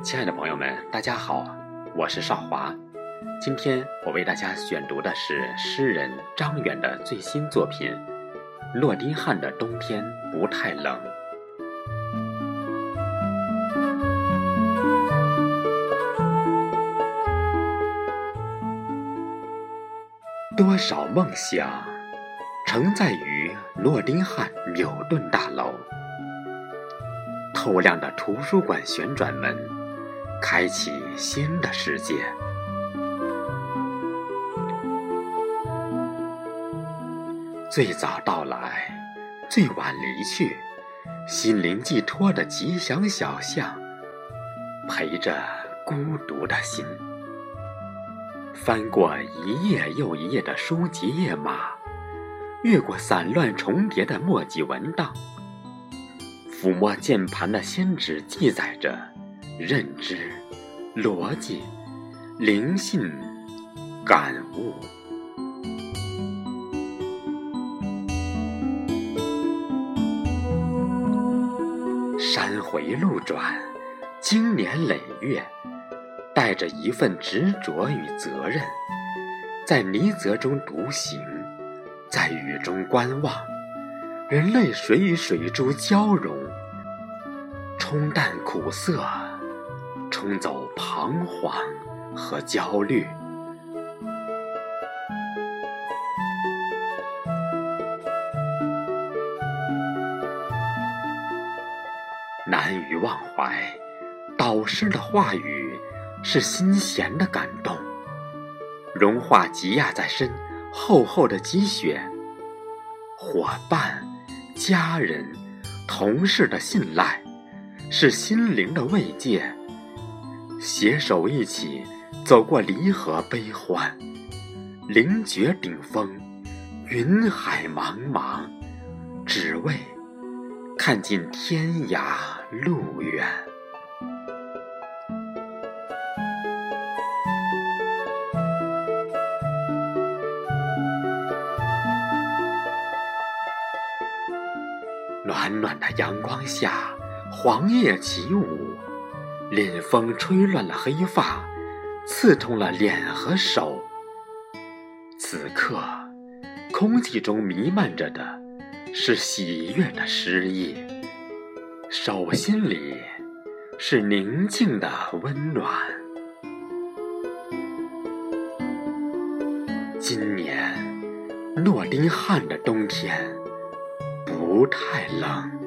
亲爱的朋友们，大家好，我是少华。今天我为大家选读的是诗人张远的最新作品《洛丁汉的冬天不太冷》。多少梦想承载于诺丁汉纽顿大楼，透亮的图书馆旋转门，开启新的世界。最早到来，最晚离去，心灵寄托的吉祥小象，陪着孤独的心。翻过一页又一页的书籍页码，越过散乱重叠的墨迹文档，抚摸键盘的先指记载着认知、逻辑、灵性、感悟。山回路转，经年累月。带着一份执着与责任，在泥泽中独行，在雨中观望，人类水与水珠交融，冲淡苦涩，冲走彷徨和焦虑。难于忘怀，导师的话语。是心弦的感动，融化积压在身厚厚的积雪。伙伴、家人、同事的信赖，是心灵的慰藉。携手一起走过离合悲欢，凌绝顶峰，云海茫茫，只为看尽天涯路远。暖暖的阳光下，黄叶起舞，凛风吹乱了黑发，刺痛了脸和手。此刻，空气中弥漫着的是喜悦的诗意，手心里是宁静的温暖。今年，诺丁汉的冬天。不太冷。